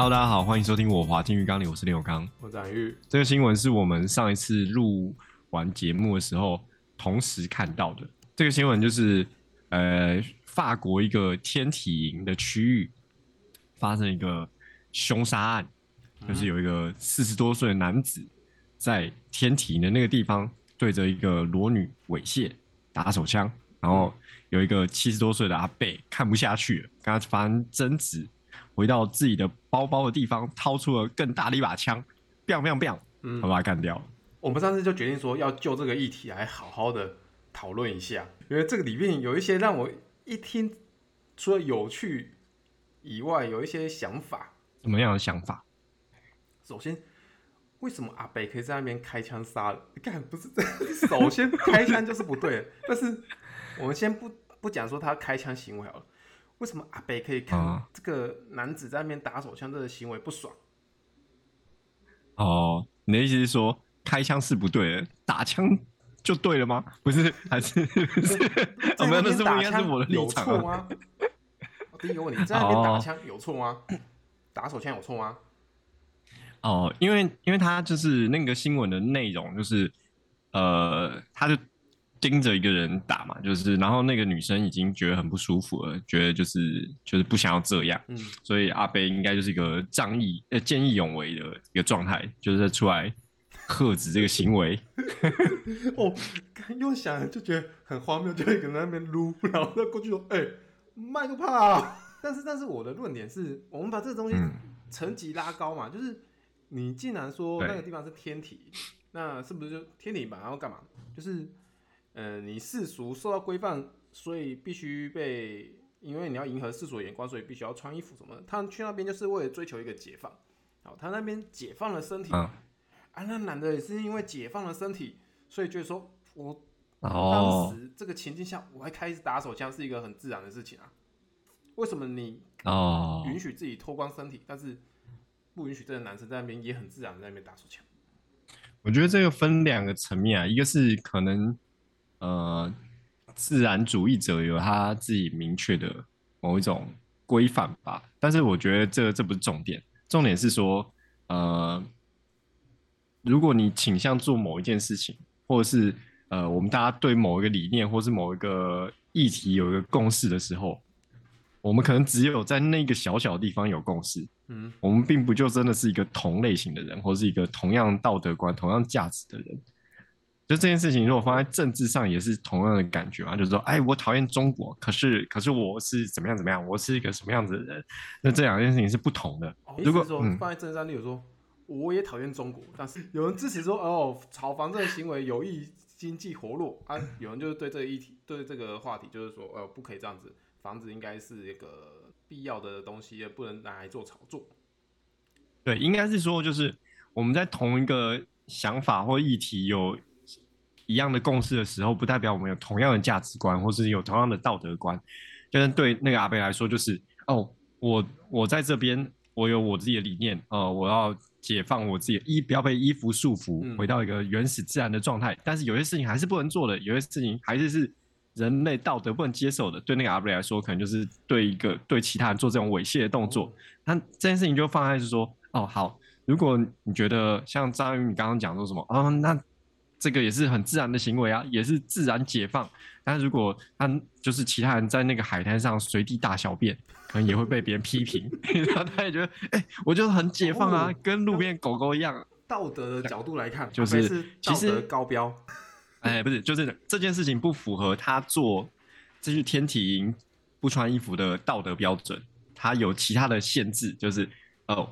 Hello，大家好，欢迎收听我华听浴缸里，我是林永刚，我展玉。这个新闻是我们上一次录完节目的时候同时看到的。这个新闻就是，呃，法国一个天体营的区域发生一个凶杀案，就是有一个四十多岁的男子在天体营的那个地方对着一个裸女猥亵打手枪，然后有一个七十多岁的阿伯看不下去了，跟他发生争执。回到自己的包包的地方，掏出了更大的一把枪，biang biang biang，嗯，把他干掉。我们上次就决定说要就这个议题来好好的讨论一下，因为这个里面有一些让我一听除了有趣以外，有一些想法。什么样的想法？首先，为什么阿北可以在那边开枪杀人？你看，不是这样，首先开枪就是不对的。但是我们先不不讲说他开枪行为好了。为什么阿北可以看这个男子在那边打手枪这个行为不爽？哦，你的意思是说开枪是不对的，打枪就对了吗？不是，还是不是？我们那是不应该是我的立场有错吗？第一个问题，在那边打枪有错吗？打手枪有错吗？哦，因为因为他就是那个新闻的内容，就是呃，他就。盯着一个人打嘛，就是，然后那个女生已经觉得很不舒服了，觉得就是就是不想要这样，嗯，所以阿伯应该就是一个仗义呃见义勇为的一个状态，就是在出来喝止这个行为。哦，又想就觉得很荒谬，就一个人在那边撸，然后再过去说，哎、欸，麦都怕。但是但是我的论点是，我们把这个东西层级拉高嘛，嗯、就是你既然说那个地方是天体，那是不是就天体嘛？然后干嘛？就是。嗯、呃，你世俗受到规范，所以必须被，因为你要迎合世俗的眼光，所以必须要穿衣服什么的。他去那边就是为了追求一个解放。好，他那边解放了身体，啊，啊，那男的也是因为解放了身体，所以就是说我当时这个情境下，我还开始打手枪是一个很自然的事情啊。为什么你允许自己脱光身体，但是不允许这个男生在那边也很自然的在那边打手枪？我觉得这个分两个层面啊，一个是可能。呃，自然主义者有他自己明确的某一种规范吧，但是我觉得这这不是重点，重点是说，呃，如果你倾向做某一件事情，或者是呃，我们大家对某一个理念或是某一个议题有一个共识的时候，我们可能只有在那个小小的地方有共识，嗯，我们并不就真的是一个同类型的人，或是一个同样道德观、同样价值的人。就这件事情，如果放在政治上，也是同样的感觉嘛，就是说，哎，我讨厌中国，可是，可是我是怎么样怎么样，我是一个什么样子的人？那这两件事情是不同的。哦、如果说放在政治上，例如说，我也讨厌中国，但是有人支持说，哦，炒房这个行为有益经济活络啊，有人就是对这个议题，对这个话题，就是说，呃，不可以这样子，房子应该是一个必要的东西，也不能拿来做炒作。对，应该是说，就是我们在同一个想法或议题有。一样的共识的时候，不代表我们有同样的价值观，或是有同样的道德观。就是对那个阿伯来说，就是哦，我我在这边，我有我自己的理念，呃，我要解放我自己衣，不要被衣服束缚，回到一个原始自然的状态。嗯。但是有些事情还是不能做的，有些事情还是是人类道德不能接受的。对那个阿伯来说，可能就是对一个对其他人做这种猥亵的动作。那这件事情就放在是说，哦，好，如果你觉得像张宇你刚刚讲说什么，哦，那。这个也是很自然的行为啊，也是自然解放。但如果他就是其他人在那个海滩上随地大小便，可能也会被别人批评。然后他也觉得，哎、欸，我就是很解放啊，哦、跟路边狗狗一样。道德的角度来看，就是其实高标。哎、欸，不是，就是这件事情不符合他做这是天体营不穿衣服的道德标准，他有其他的限制，就是哦。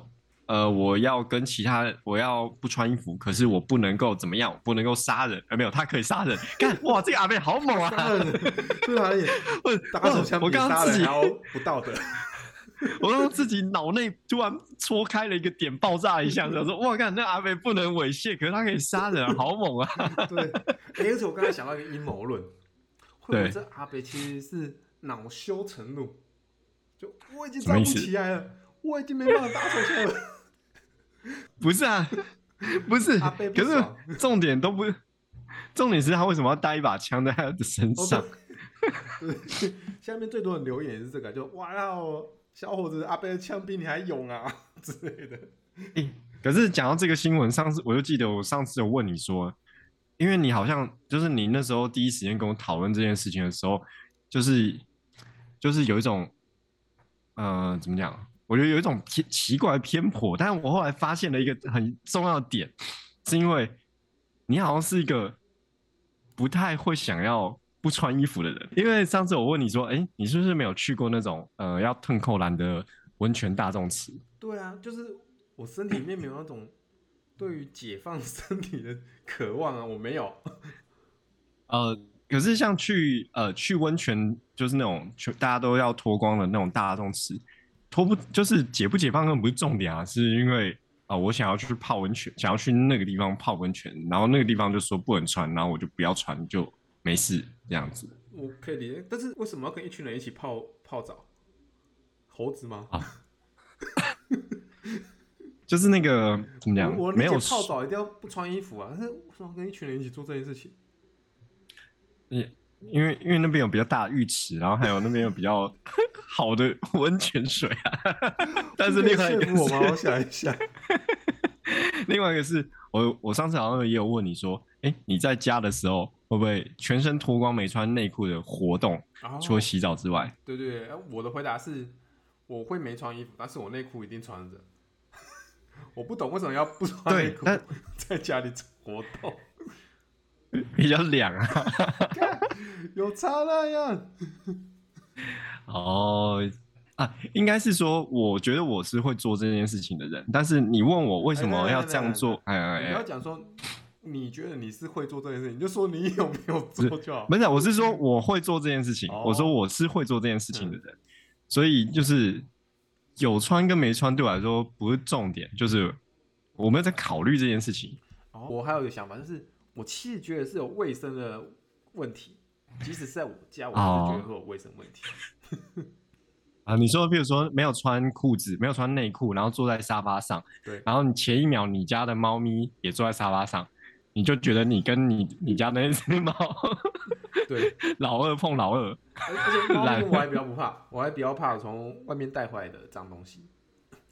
呃，我要跟其他，我要不穿衣服，可是我不能够怎么样，我不能够杀人，呃，没有，他可以杀人。看，哇，这个阿贝好猛啊！对啊，我打手枪，我刚刚自己不道德，我刚刚自己脑内突然戳开了一个点，爆炸一下，想说哇，看那阿伯不能猥亵，可是他可以杀人，好猛啊！对，而且我刚才想到一个阴谋论，会不会这阿伯其实是恼羞成怒，就我已经站不起来了，我已经没办法打手枪了。不是啊，不是，不可是重点都不，重点是他为什么要带一把枪在他的身上？对，下面最多的留言也是这个，就哇哦，小伙子，阿贝的枪比你还勇啊！之类的。欸、可是讲到这个新闻，上次我就记得我上次有问你说，因为你好像就是你那时候第一时间跟我讨论这件事情的时候，就是就是有一种，呃，怎么讲？我觉得有一种偏奇怪的偏颇。但是我后来发现了一个很重要的点，是因为你好像是一个不太会想要。不穿衣服的人，因为上次我问你说，哎、欸，你是不是没有去过那种呃要褪扣篮的温泉大众池？对啊，就是我身体里面没有那种对于解放 身体的渴望啊，我没有。呃，可是像去呃去温泉，就是那种大家都要脱光的那种大众池，脱不就是解不解放根本不是重点啊，是因为啊、呃、我想要去泡温泉，想要去那个地方泡温泉，然后那个地方就说不能穿，然后我就不要穿就。没事，这样子我可以理解，但是为什么要跟一群人一起泡泡澡？猴子吗？啊，就是那个怎么讲？我没有泡澡一定要不穿衣服啊，但是为什么跟一群人一起做这件事情？因因为因为那边有比较大的浴池，然后还有那边有比较 好的温泉水啊。但是另外一个是，我吗？我想一下，另外一个是我我上次好像也有问你说，哎，你在家的时候。会不会全身脱光没穿内裤的活动？哦、除了洗澡之外，对对对，我的回答是我会没穿衣服，但是我内裤一定穿着。我不懂为什么要不穿内裤在家里活动，比较凉啊，有差那样。哦啊，应该是说，我觉得我是会做这件事情的人，但是你问我为什么要这样做？哎哎哎，你要讲说。你觉得你是会做这件事情，你就说你有没有做就好。不是，我是说我会做这件事情。我说我是会做这件事情的人，所以就是有穿跟没穿对我来说不是重点，就是我没有在考虑这件事情。我还有一个想法，就是我其实觉得是有卫生的问题，即使是在我家，我还是觉得会有卫生问题。啊，你说，比如说没有穿裤子，没有穿内裤，然后坐在沙发上，对，然后你前一秒你家的猫咪也坐在沙发上。你就觉得你跟你你家那只猫，对，老二碰老二，而且猫咪 我还比较不怕，我还比较怕从外面带回来的脏东西，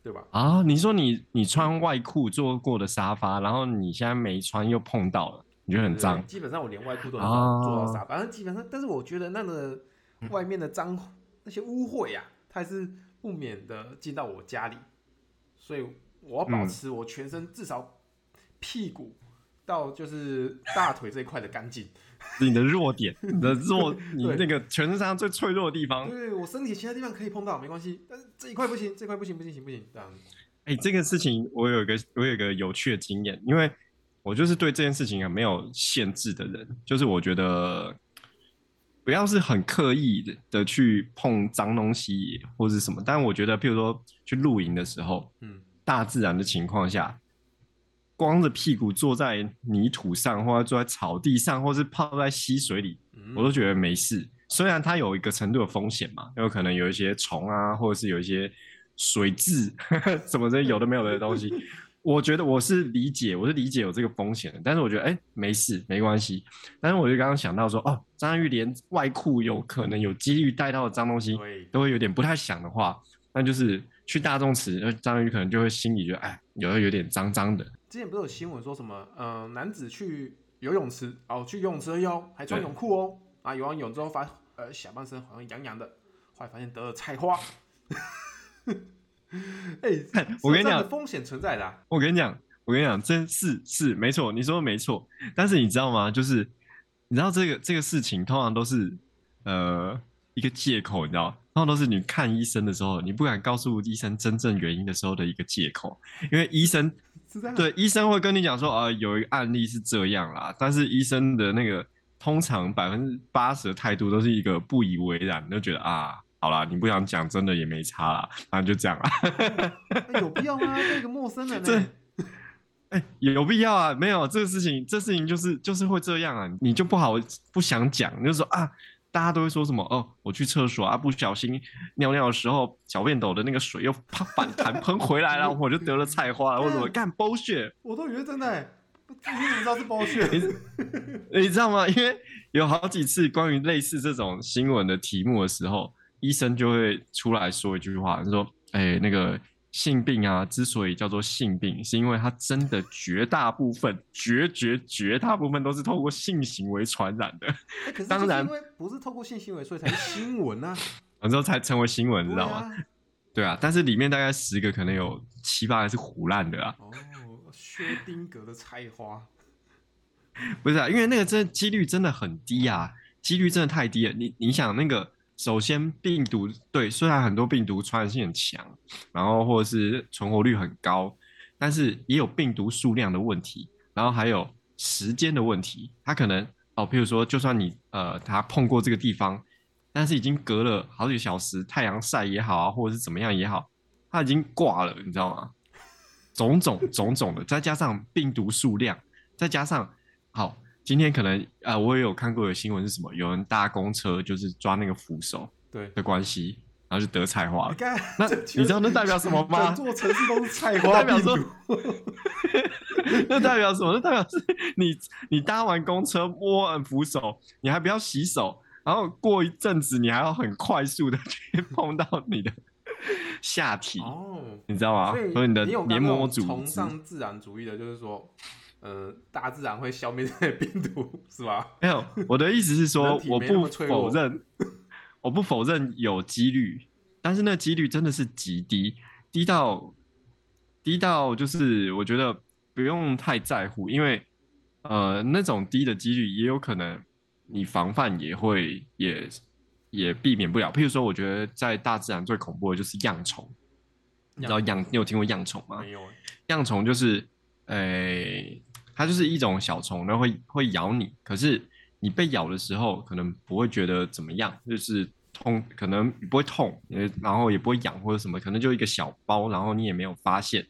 对吧？啊，你说你你穿外裤坐过的沙发，然后你现在没穿又碰到了，你觉得很脏？基本上我连外裤都能做到沙发，反正基本上，但是我觉得那个外面的脏那些污秽呀，它还是不免的进到我家里，所以我要保持我全身至少屁股。到就是大腿这一块的干净，你的弱点，你的弱，你那个全身上最脆弱的地方。对，我身体其他地方可以碰到没关系，但是这一块不行，这块不行，不行，行不行，这样。哎、欸，这个事情我有一个我有一个有趣的经验，因为我就是对这件事情很没有限制的人，就是我觉得不要是很刻意的的去碰脏东西或是什么，但我觉得，譬如说去露营的时候，嗯，大自然的情况下。光着屁股坐在泥土上，或者坐在草地上，或是泡在溪水里，我都觉得没事。虽然它有一个程度的风险嘛，有可能有一些虫啊，或者是有一些水蛭 什么这些有的没有的东西。我觉得我是理解，我是理解有这个风险的。但是我觉得哎、欸，没事，没关系。但是我就刚刚想到说，哦，张安玉连外裤有可能有几率带到的脏东西，都会有点不太想的话，那就是去大众池，张安玉可能就会心里觉得，哎，有的有点脏脏的。之前不是有新闻说什么？嗯、呃，男子去游泳池哦，去游泳池而已哦，还穿泳裤哦。啊，游完泳之后发呃下半身好像痒痒的，后来发现得了菜花。哎、欸，我跟你讲，风险存在的、啊。我跟你讲，我跟你讲，真是是没错，你说的没错。但是你知道吗？就是你知道这个这个事情通常都是呃一个借口，你知道，通常都是你看医生的时候，你不敢告诉医生真正原因的时候的一个借口，因为医生。对，医生会跟你讲说，啊、呃，有一个案例是这样啦，但是医生的那个通常百分之八十的态度都是一个不以为然，就觉得啊，好啦，你不想讲，真的也没差啦，反正就这样啦。欸、有必要吗？这个陌生人呢、欸？哎、欸，有必要啊？没有，这个事情，这事情就是就是会这样啊，你就不好不想讲，你就说啊。大家都会说什么？哦，我去厕所啊，不小心尿尿的时候，小便斗的那个水又啪反弹喷回来了，我就得了菜花了。我怎么干？bullshit！我都以为真的，你怎么知道是 bullshit？你，你知道吗？因为有好几次关于类似这种新闻的题目的时候，医生就会出来说一句话，他说：“哎、欸，那个性病啊，之所以叫做性病，是因为它真的绝大部分、绝绝绝大部分都是透过性行为传染的。欸、当然，因为不是透过性行为，所以才是新闻啊。然后才成为新闻，知道吗？对啊，但是里面大概十个，可能有七八个是胡烂的啊。哦，薛丁格的菜花，不是啊，因为那个真几率真的很低啊，几率真的太低了。你你想那个。首先，病毒对，虽然很多病毒传染性很强，然后或者是存活率很高，但是也有病毒数量的问题，然后还有时间的问题。它可能哦，譬如说，就算你呃，它碰过这个地方，但是已经隔了好几小时，太阳晒也好啊，或者是怎么样也好，它已经挂了，你知道吗？种种种种的，再加上病毒数量，再加上好。今天可能啊、呃，我也有看过有新闻是什么，有人搭公车就是抓那个扶手，对的关系，然后就得菜花了。那你知道那代表什么吗？整座城市都是菜花代表说。那代表什么？那代表是你你搭完公车摸完扶手，你还不要洗手，然后过一阵子你还要很快速的去 碰到你的下体哦，你知道吗？所以你的黏膜组织崇尚自然主义的，就是说。嗯、呃，大自然会消灭这些病毒，是吧？没有，我的意思是说，我不否认，我不否认有几率，但是那几率真的是极低，低到低到就是我觉得不用太在乎，因为呃，那种低的几率也有可能你防范也会也也避免不了。譬如说，我觉得在大自然最恐怖的就是恙虫，你知道恙？你有听过恙虫吗？没有。恙虫就是，诶、欸。它就是一种小虫，然后会会咬你。可是你被咬的时候，可能不会觉得怎么样，就是痛，可能不会痛，然后也不会痒或者什么，可能就一个小包，然后你也没有发现，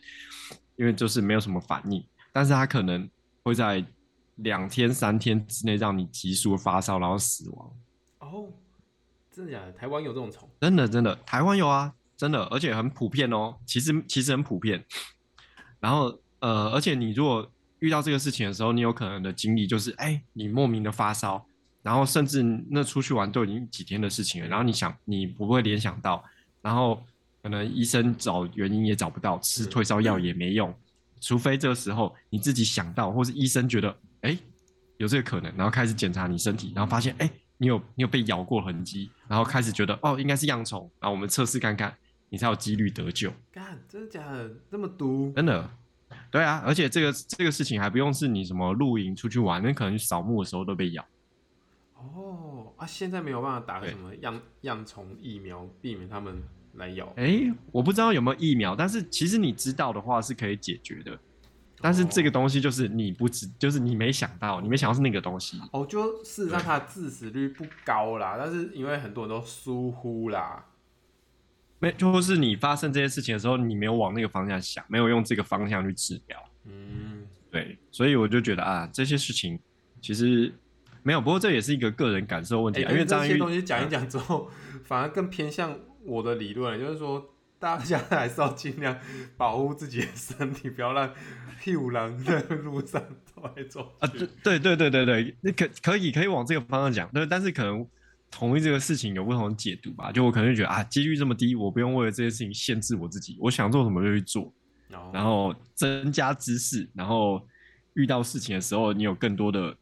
因为就是没有什么反应。但是它可能会在两天、三天之内让你急速发烧，然后死亡。哦，真的假的？台湾有这种虫？真的真的，台湾有啊，真的，而且很普遍哦。其实其实很普遍。然后呃，而且你如果遇到这个事情的时候，你有可能的经历就是，哎、欸，你莫名的发烧，然后甚至那出去玩都已经几天的事情了，然后你想，你不会联想到，然后可能医生找原因也找不到，吃退烧药也没用，除非这个时候你自己想到，或是医生觉得，哎、欸，有这个可能，然后开始检查你身体，然后发现，哎、欸，你有你有被咬过痕迹，然后开始觉得，哦，应该是恙虫，然后我们测试看看，你才有几率得救。干，真的假的？这么毒？真的。对啊，而且这个这个事情还不用是你什么露营出去玩，那可能扫墓的时候都被咬。哦啊，现在没有办法打个什么恙恙虫疫苗，避免他们来咬。哎，我不知道有没有疫苗，但是其实你知道的话是可以解决的。但是这个东西就是你不知，就是你没想到，你没想到是那个东西。哦，就事实上它的致死率不高啦，但是因为很多人都疏忽啦。没，就是你发生这些事情的时候，你没有往那个方向想，没有用这个方向去治疗。嗯，对，所以我就觉得啊，这些事情其实没有。不过这也是一个个人感受问题，啊，因为这些东西讲一讲之后，嗯，反而更偏向我的理论，就是说大家还是要尽量保护自己的身体，不要让屁股狼在路上走来走去。啊，对对对对对对，你可可以可以往这个方向讲，对，但是可能。同意这个事情有不同的解读吧，就我可能就觉得啊，几率这么低，我不用为了这些事情限制我自己，我想做什么就去做，oh. 然后增加知识，然后遇到事情的时候，你有更多的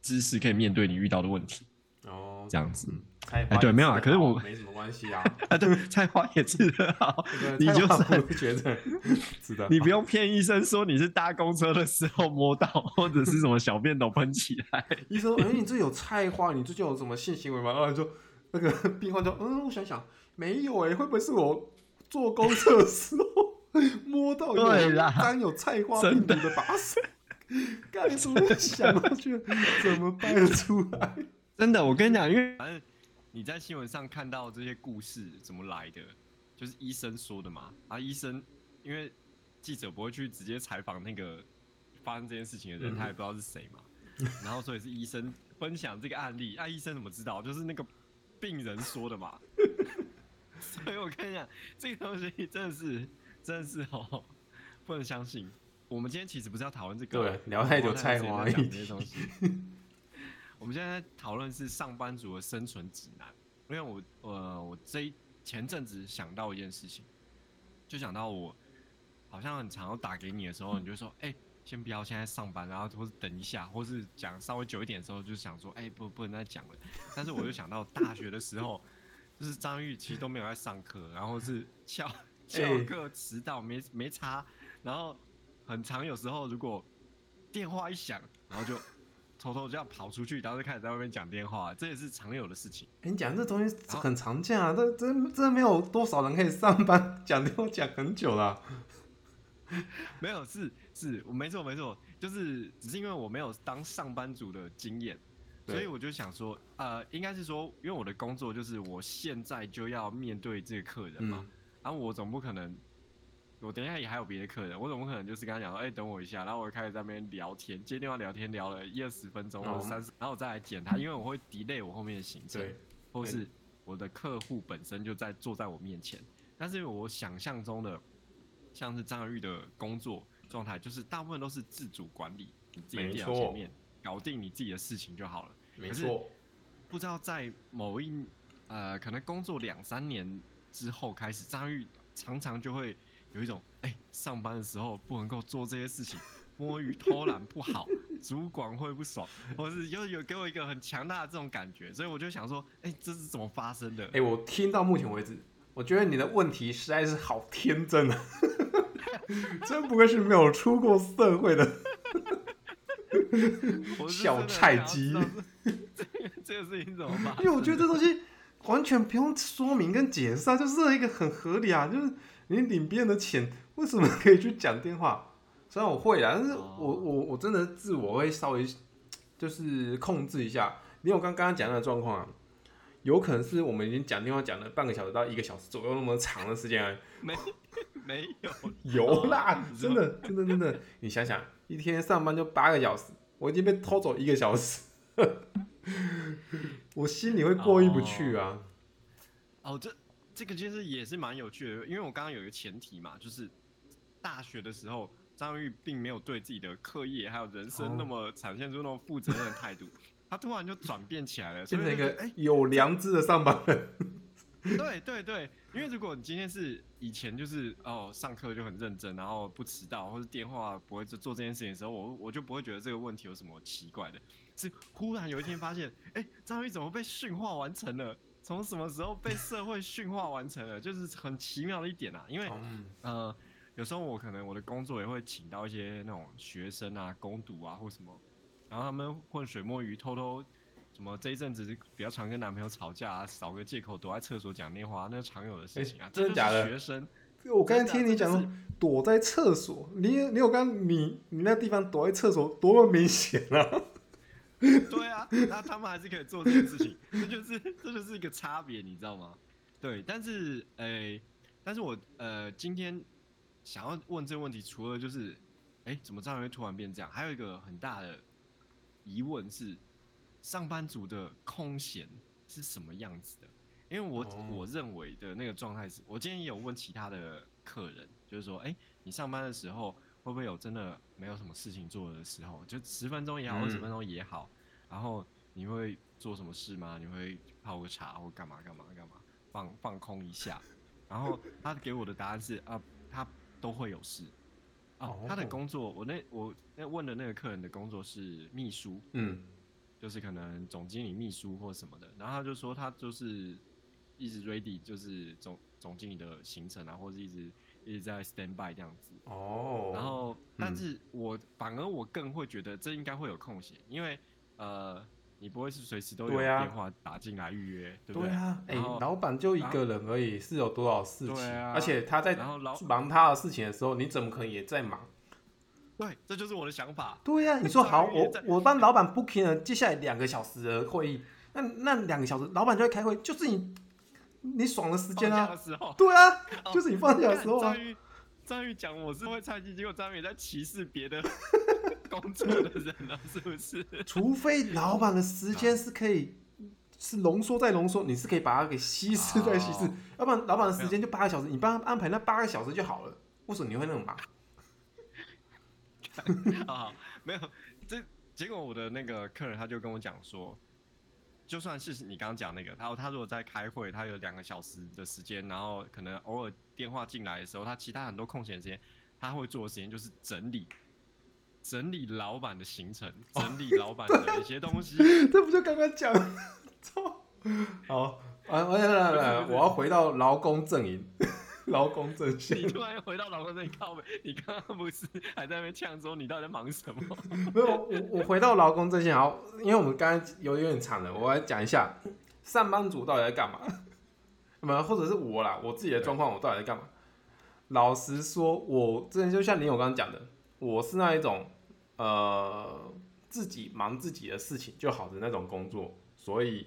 知识可以面对你遇到的问题，哦，oh. 这样子。哎，对，没有啊，可是我没什么关系啊。啊，对，菜花也吃得好，你就是觉得是的，你不用骗医生说你是搭公车的时候摸到，或者是什么小便斗喷起来。医生说，哎，你这有菜花，你最近有什么性行为吗？然后说那个病患就，嗯，我想想，没有哎，会不会是我坐公车的时候摸到有沾有菜花病毒的把手？干什么想到去怎么办得出来？真的，我跟你讲，因为反正。你在新闻上看到这些故事怎么来的？就是医生说的嘛。啊，医生因为记者不会去直接采访那个发生这件事情的人，嗯、他也不知道是谁嘛。然后所以是医生分享这个案例。啊，医生怎么知道？就是那个病人说的嘛。所以我跟你讲，这个东西真的是真的是哦，不能相信。我们今天其实不是要讨论这个，对，聊太久菜花一些东西。我们现在讨论是上班族的生存指南，因为我呃，我这一前阵子想到一件事情，就想到我好像很常打给你的时候，你就说，哎、欸，先不要现在上班，然后或是等一下，或是讲稍微久一点的时候，就想说，哎、欸，不，不能再讲了。但是我就想到大学的时候，就是张玉其实都没有在上课，然后是翘 翘课迟到，没没差，然后很长有时候如果电话一响，然后就。偷偷这样跑出去，然后就开始在外面讲电话，这也是常有的事情。欸、你讲这东西很常见啊，这真真没有多少人可以上班讲电话讲很久了、啊。没有，是是，我没错没错，就是只是因为我没有当上班族的经验，所以我就想说，呃，应该是说，因为我的工作就是我现在就要面对这个客人嘛，嗯、然后我总不可能。我等一下也还有别的客人，我怎么可能就是跟他讲说，哎、欸，等我一下，然后我就开始在那边聊天，接电话聊天聊了一二十分钟或者三十，然后我再来剪他，因为我会 delay 我后面的行程，或是我的客户本身就在坐在我面前，但是因为我想象中的像是张玉的工作状态，就是大部分都是自主管理，你自己电脑前面搞定你自己的事情就好了。没错，不知道在某一呃可能工作两三年之后开始，张玉常常就会。有一种哎、欸，上班的时候不能够做这些事情，摸鱼偷懒不好，主管会不爽，或是又有给我一个很强大的这种感觉，所以我就想说，哎、欸，这是怎么发生的？哎、欸，我听到目前为止，我觉得你的问题实在是好天真啊，真不愧是没有出过社会的小菜鸡。这个事情怎么办？因为我觉得这东西完全不用说明跟解释啊，就是一个很合理啊，就是。你领别人的钱，为什么可以去讲电话？虽然我会啊，但是我我我真的自我会稍微就是控制一下。因为我刚刚刚讲的状况啊，有可能是我们已经讲电话讲了半个小时到一个小时左右那么长的时间啊。没 没有有啦，真的真的真的，你想想，一天上班就八个小时，我已经被偷走一个小时，我心里会过意不去啊。哦，这。这个其实也是蛮有趣的，因为我刚刚有一个前提嘛，就是大学的时候，张玉并没有对自己的课业还有人生那么展现出那种负责任的态度，他突然就转变起来了，变成一个哎有良知的上班人。对对对，因为如果你今天是以前就是哦上课就很认真，然后不迟到，或者电话不会做做这件事情的时候，我我就不会觉得这个问题有什么奇怪的。是忽然有一天发现，哎，张玉怎么被驯化完成了？从什么时候被社会驯化完成了，就是很奇妙的一点啊。因为，呃，有时候我可能我的工作也会请到一些那种学生啊、攻读啊或什么，然后他们混水摸鱼，偷偷什么这一阵子比较常跟男朋友吵架啊，找个借口躲在厕所讲电话，那是常有的事情啊。真的假的？学生，我刚才听你讲躲在厕所，你你有刚你你那地方躲在厕所多么明显啊！对啊，那他们还是可以做这件事情，这就是 这就是一个差别，你知道吗？对，但是诶、欸，但是我呃今天想要问这个问题，除了就是，哎、欸，怎么这样会突然变这样？还有一个很大的疑问是，上班族的空闲是什么样子的？因为我、哦、我认为的那个状态是，我今天也有问其他的客人，就是说，哎、欸，你上班的时候。会不会有真的没有什么事情做的时候？就十分钟也好，二十分钟也好，嗯，然后你会做什么事吗？你会泡个茶或干嘛干嘛干嘛，放 放空一下。然后他给我的答案是啊，他都会有事。啊，他的工作，我那我那问的那个客人的工作是秘书，嗯，就是可能总经理秘书或什么的。然后他就说他就是一直 ready，就是总总经理的行程啊，或者一直。一直在 stand by 这样子哦，然后，但是我、嗯、反而我更会觉得这应该会有空闲，因为呃，你不会是随时都有电话打进来预约，对不对？对啊，哎、欸，老板就一个人而已，是有多少事情？啊、而且他在忙他的事情的时候，你怎么可能也在忙？对，这就是我的想法。对呀、啊，你说好，我我帮老板 booking 了接下来两个小时的会议，那那两个小时老板就会开会，就是你。你爽的时间啊！对啊，就是你放假的时候啊。张宇，张玉讲我是会菜鸡，结果张玉也在歧视别的 工作的人了，是不是？除非老板的时间是可以是浓缩再浓缩，你是可以把它给稀释再稀释，哦，要不然老板的时间就八个小时，你帮他安排那八个小时就好了。为什么你会那么忙？好好，没有，这结果我的那个客人他就跟我讲说。就算是你刚刚讲那个，他他如果在开会，他有两个小时的时间，然后可能偶尔点电话进来的时候，他其他很多空闲时间，他会做的时间就是整理，整理老板的行程，整理老板的一些东西。哦、这不就刚刚讲？操！好，来来来来，我要回到劳工阵营。劳工阵线，你突然回到劳工阵线靠北，你刚刚不是还在那边呛说你到底在忙什么？没有，我我回到劳工阵线，好，因为我们刚刚有有点长了，我来讲一下上班族到底在干嘛，那或者是我啦，我自己的状况，我到底在干嘛？老实说，我之前就像你我刚刚讲的，我是那一种呃自己忙自己的事情就好的那种工作，所以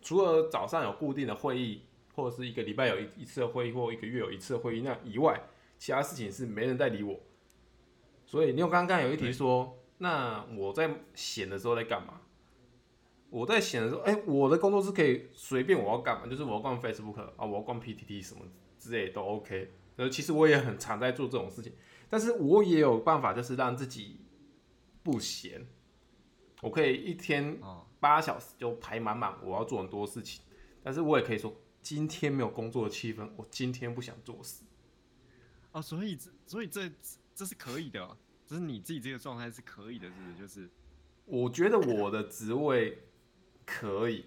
除了早上有固定的会议。或者是一个礼拜有一一次的会议，或一个月有一次的会议，那以外，其他事情是没人在理我。所以你有刚刚有一题说，那我在闲的时候在干嘛？我在闲的时候，哎、我的工作是可以随便我要干嘛，就是我要逛 Facebook 啊，我要逛 PTT 什么之类都 OK。呃，其实我也很常在做这种事情，但是我也有办法，就是让自己不闲。我可以一天八小时就排满满，我要做很多事情，但是我也可以说。今天没有工作的气氛，我今天不想做事。哦，所以这，所以这这是可以的，就是你自己这个状态是可以的，是不是？就是我觉得我的职位可以，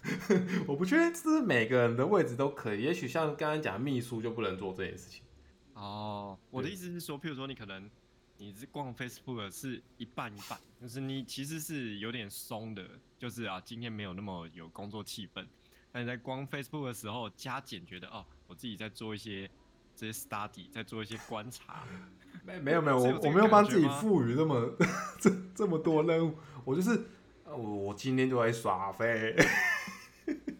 我不确定是不是每个人的位置都可以。也许像刚刚讲秘书就不能做这件事情。哦，我的意思是说，譬如说你可能你是逛 Facebook 是一半一半，就是你其实是有点松的，就是啊，今天没有那么有工作气氛。但你在光 Facebook 的时候加减，觉得哦，我自己在做一些这些 study，在做一些观察。没没有没有，我我没有帮自己赋予这么 这这么多任务，我就是我我今天就在耍废。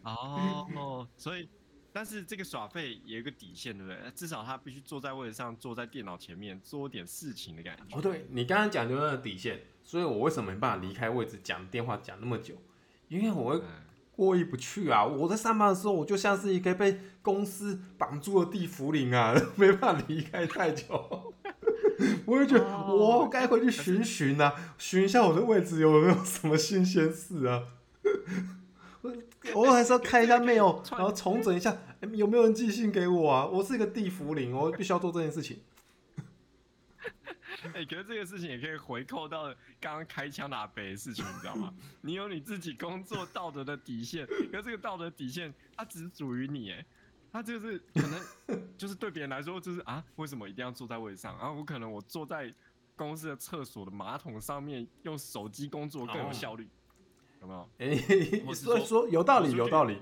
哦哦，所以但是这个耍废也有个底线，对不对？至少他必须坐在位置上，坐在电脑前面做点事情的感觉。哦，对你刚刚讲就那个底线，所以我为什么没办法离开位置讲电话讲那么久？因为我会。嗯过意不去啊！我在上班的时候，我就像是一个被公司绑住的地缚灵啊，没办法离开太久。我就觉得我该回去寻寻啊，寻一下我的位置有没有什么新鲜事啊。我还是要开一下 mail，然后重整一下，有没有人寄信给我啊？我是一个地缚灵，我必须要做这件事情。哎、欸，可是这个事情也可以回扣到刚刚开枪打北的事情，你知道吗？你有你自己工作道德的底线，可是这个道德底线它只属于你，哎，它就是可能 就是对别人来说就是啊，为什么一定要坐在位上？然后我可能我坐在公司的厕所的马桶上面用手机工作更有效率，哦、有没有？哎、欸，所以说有道理，有道理。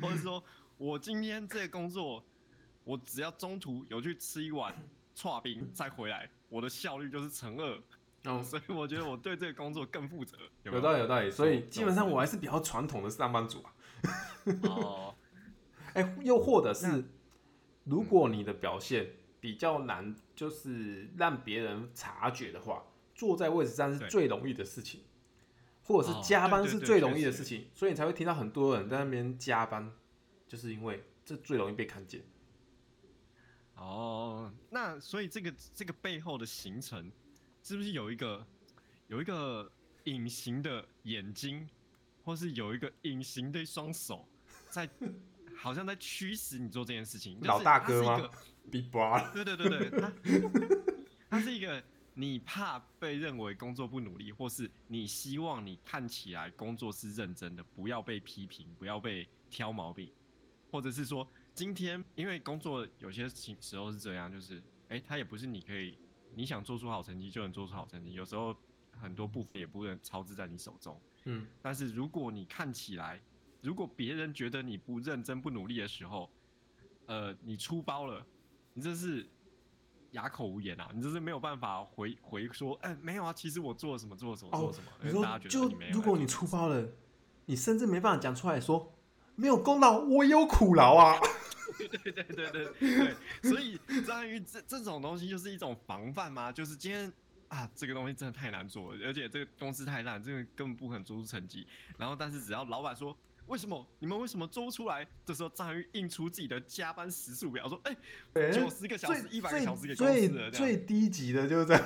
或者说我今天这个工作，我只要中途有去吃一碗剉冰再回来。我的效率就是乘二，哦，所以我觉得我对这个工作更负责。有道理，有道理。所以基本上我还是比较传统的上班族啊。哦，哎、欸，又或者是，如果你的表现比较难，就是让别人察觉的话，坐在位置上是最容易的事情，或者是加班是最容易的事情，所以你才会听到很多人在那边加班，就是因为这最容易被看见。哦，那所以这个这个背后的形成，是不是有一个有一个隐形的眼睛，或是有一个隐形的双手，在好像在驱使你做这件事情？老大哥吗？Big Brother。对对对对，他他是一个你怕被认为工作不努力，或是你希望你看起来工作是认真的，不要被批评，不要被挑毛病，或者是说。今天因为工作有些情时候是这样，就是哎、欸，他也不是你可以你想做出好成绩就能做出好成绩，有时候很多部分也不能操之在你手中。嗯，但是如果你看起来，如果别人觉得你不认真不努力的时候，呃，你出包了，你这是哑口无言啊，你这是没有办法回回说，哎、欸，没有啊，其实我做了什么做了什么做了什么，哦、大家觉得你没有。如果你出包了，你甚至没办法讲出来说，没有功劳我有苦劳啊。对对对对对，所以章鱼这这种东西就是一种防范吗？就是今天啊，这个东西真的太难做了，而且这个公司太烂，这个根本不可能做出成绩。然后，但是只要老板说为什么你们为什么做不出来？这时候张宇印出自己的加班时数表，说哎，九十个小时、一百个小时给公司了。最最低级的就是这样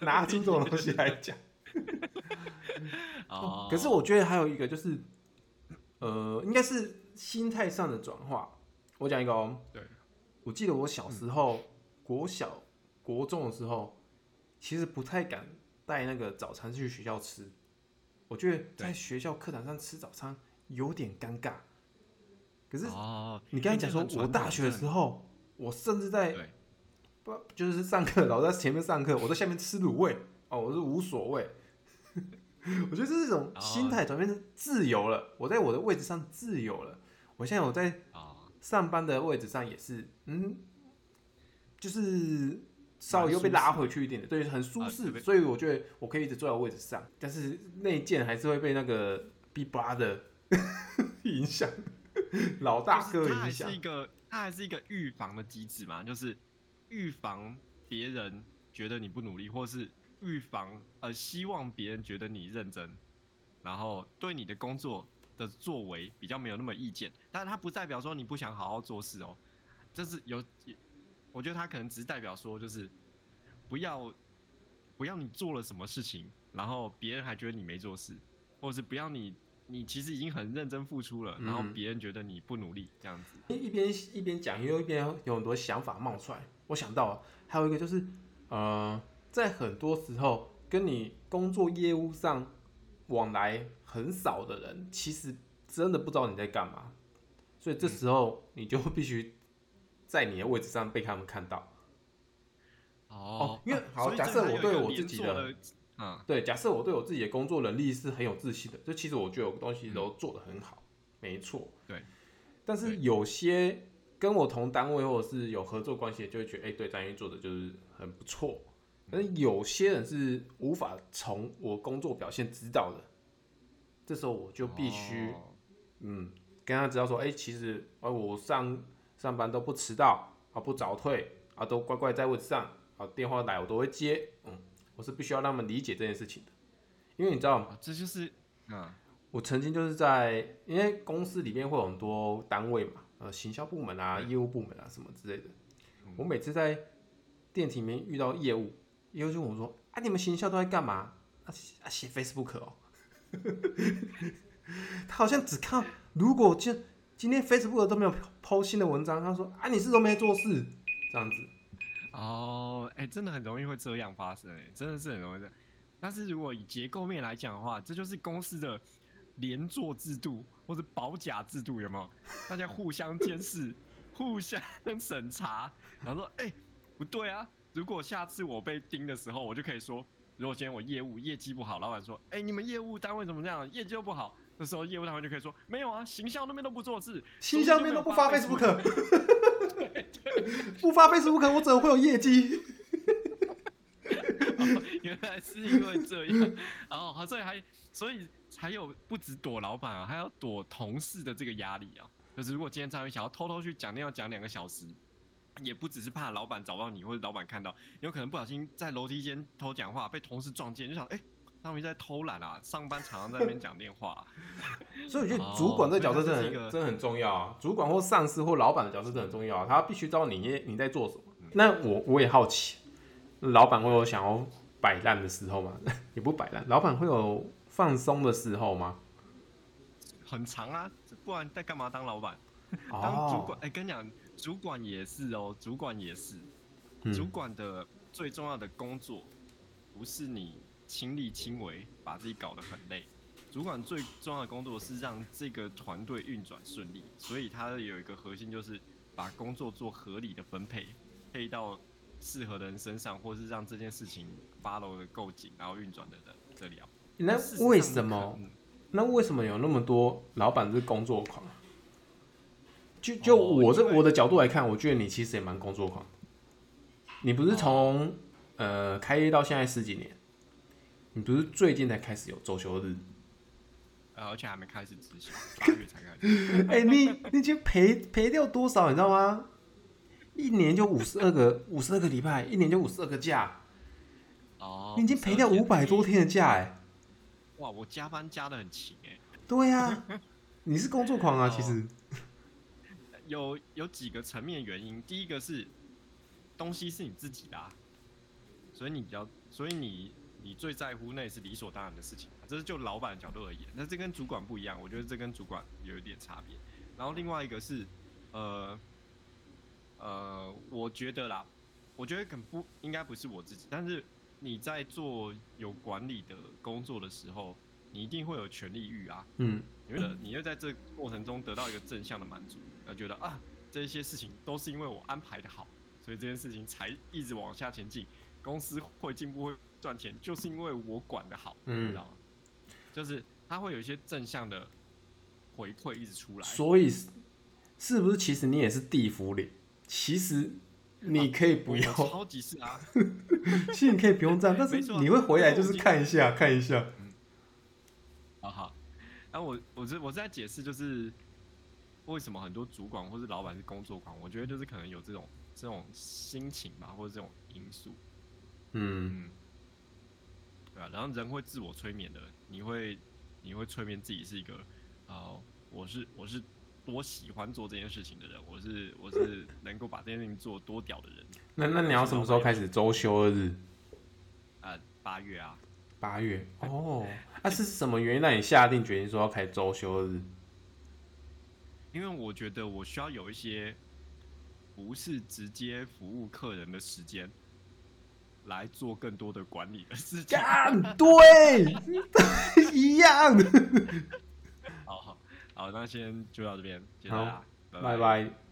拿出这种东西来讲。哦，可是我觉得还有一个就是，呃，应该是心态上的转化。我讲一个哦，对，我记得我小时候，嗯、国小、国中的时候，其实不太敢带那个早餐去学校吃。我觉得在学校课堂上吃早餐有点尴尬。可是，你刚才讲说，我大学的时候，我甚至在不就是上课，老在前面上课，我在下面吃卤味哦，我是无所谓。我觉得这是一种心态转变成自由了。我在我的位置上自由了。我现在我在上班的位置上也是，嗯，就是稍微又被拉回去一点的，对，很舒适。所以我觉得我可以一直坐在位置上，但是内建还是会被那个 Big Brother 影响，老大哥影响。它还是一个，它还是一个预防的机制嘛，就是预防别人觉得你不努力，或是。预防，呃，希望别人觉得你认真，然后对你的工作的作为比较没有那么意见，但是他不代表说你不想好好做事哦，这是有，我觉得他可能只是代表说就是不要不要你做了什么事情，然后别人还觉得你没做事，或者是不要你你其实已经很认真付出了，然后别人觉得你不努力这样子。一一边一边讲，又一边有很多想法冒出来，我想到还有一个就是，呃。在很多时候，跟你工作业务上往来很少的人，其实真的不知道你在干嘛，所以这时候你就必须在你的位置上被他们看到。哦，因为好，假设我对我自己的，嗯，对，假设我对我自己的工作能力是很有自信的，就其实我觉得我东西都做得很好，没错，对。但是有些跟我同单位或者是有合作关系的，就会觉得，哎，对，张宇做的就是很不错。但是有些人是无法从我工作表现知道的，这时候我就必须，嗯，跟他知道说，哎，其实啊，我上上班都不迟到啊，不早退啊，都乖乖在位置上啊，电话来我都会接，嗯，我是必须要让他们理解这件事情的，因为你知道吗？这就是，嗯，我曾经就是在，因为公司里面会有很多单位嘛，呃，行销部门啊，业务部门啊什么之类的，我每次在电梯里面遇到业务。以后就问我说：“啊，你们行销都在干嘛？啊，写 Facebook 哦。”他好像只看，如果就今天 Facebook 都没有 PO 新的文章，他说：“啊，你是都没做事这样子。”哦，哎、真的很容易会这样发生，哎，真的是很容易的。但是如果以结构面来讲的话，这就是公司的连坐制度或者保甲制度，有没有？大家互相监视、互相审查，然后说：“哎、不对啊。”如果下次我被盯的时候，我就可以说，如果今天我业务业绩不好，老板说，哎、欸，你们业务单位怎么这样，业绩又不好，那时候业务单位就可以说，没有啊，行销那边都不做事，行销那边都不发 Facebook，不发 Facebook，我怎么会有业绩？哦，原来是因为这样，然后所以还所以还有不止躲老板啊，还要躲同事的这个压力啊，就是如果今天张宇想要偷偷去讲，那要讲两个小时。也不只是怕老板找到你，或者老板看到，有可能不小心在楼梯间偷讲话，被同事撞见，就想，哎、欸，他们在偷懒啊，上班常常在那边讲电话、啊。所以我觉得主管这个角色真的很、哦、真的很重要啊，主管或上司或老板的角色真的很重要啊，他必须知道你你在做什么。嗯、那我我也好奇，老板会有想要摆烂的时候吗？也不摆烂，老板会有放松的时候吗？很长啊，不然在干嘛当老板？当主管，哎、哦，欸、跟你讲。主管也是哦，主管也是。主管的最重要的工作，不是你亲力亲为把自己搞得很累。主管最重要的工作是让这个团队运转顺利，所以他有一个核心就是把工作做合理的分配，配到适合的人身上，或是让这件事情 follow 的够紧，然后运转的人这里啊。那为什么？那为什么有那么多老板是工作狂？就就我这我的角度来看，我觉得你其实也蛮工作狂。你不是从呃开业到现在十几年，你不是最近才开始有周休日，而且还没开始执行，八月才开始。哎，你你已经赔赔掉多少，你知道吗？一年就五十二个五十二个礼拜，一年就五十二个假。哦，你已经赔掉五百多天的假，哎。哇，我加班加的很勤，哎。对呀，你是工作狂啊，其实。有有几个层面原因，第一个是东西是你自己的，啊，所以你比较，所以你你最在乎那也是理所当然的事情，这是就老板的角度而言，那这跟主管不一样，我觉得这跟主管有一点差别。然后另外一个是，呃，呃，我觉得啦，我觉得可能不应该不是我自己，但是你在做有管理的工作的时候，你一定会有权利欲啊。嗯，你觉得你会在这过程中得到一个正向的满足，而觉得啊，这些事情都是因为我安排的好，所以这件事情才一直往下前进，公司会进步会赚钱，就是因为我管的好，嗯，你知道吗？就是它会有一些正向的回馈一直出来，所以是不是其实你也是地府里？其实你可以不用，啊、超级是啊，其实你可以不用这样，但是你会回来就是看一下看一下。嗯，好好，然后我我是我是在解释，就是为什么很多主管或是老板是工作狂，我觉得就是可能有这种这种心情吧，或者这种因素。嗯，嗯，对啊，然后人会自我催眠的，你会你会催眠自己是一个，呃，我是我是。多喜欢做这件事情的人，我是我是能够把这件事情做多屌的人。那那你要什么时候开始周休二日？呃，八月啊，八月哦。那、啊、是什么原因让你下定决心说要开周休二日？因为我觉得我需要有一些不是直接服务客人的时间，来做更多的管理的事情。对，一样。好好好，那先就到这边，谢谢大家，拜拜。拜拜。